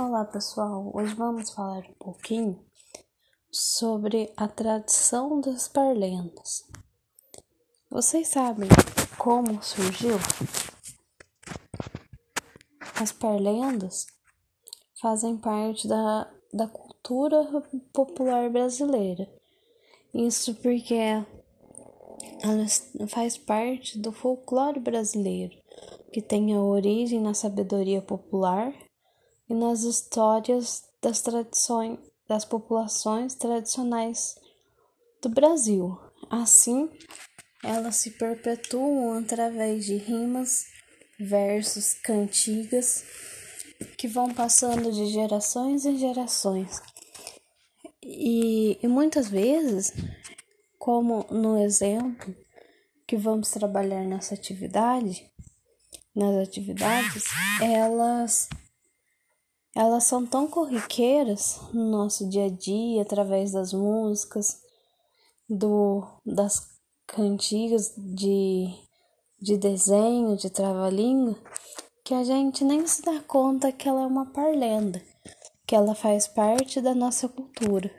Olá pessoal, hoje vamos falar um pouquinho sobre a tradição das parlendas. Vocês sabem como surgiu? As parlendas fazem parte da, da cultura popular brasileira. Isso porque elas faz parte do folclore brasileiro, que tem a origem na sabedoria popular e nas histórias das tradições das populações tradicionais do Brasil. Assim, elas se perpetuam através de rimas, versos, cantigas que vão passando de gerações em gerações. E, e muitas vezes, como no exemplo que vamos trabalhar nessa atividade, nas atividades, elas elas são tão corriqueiras no nosso dia a dia, através das músicas, do, das cantigas de, de desenho, de trava-língua, que a gente nem se dá conta que ela é uma parlenda, que ela faz parte da nossa cultura.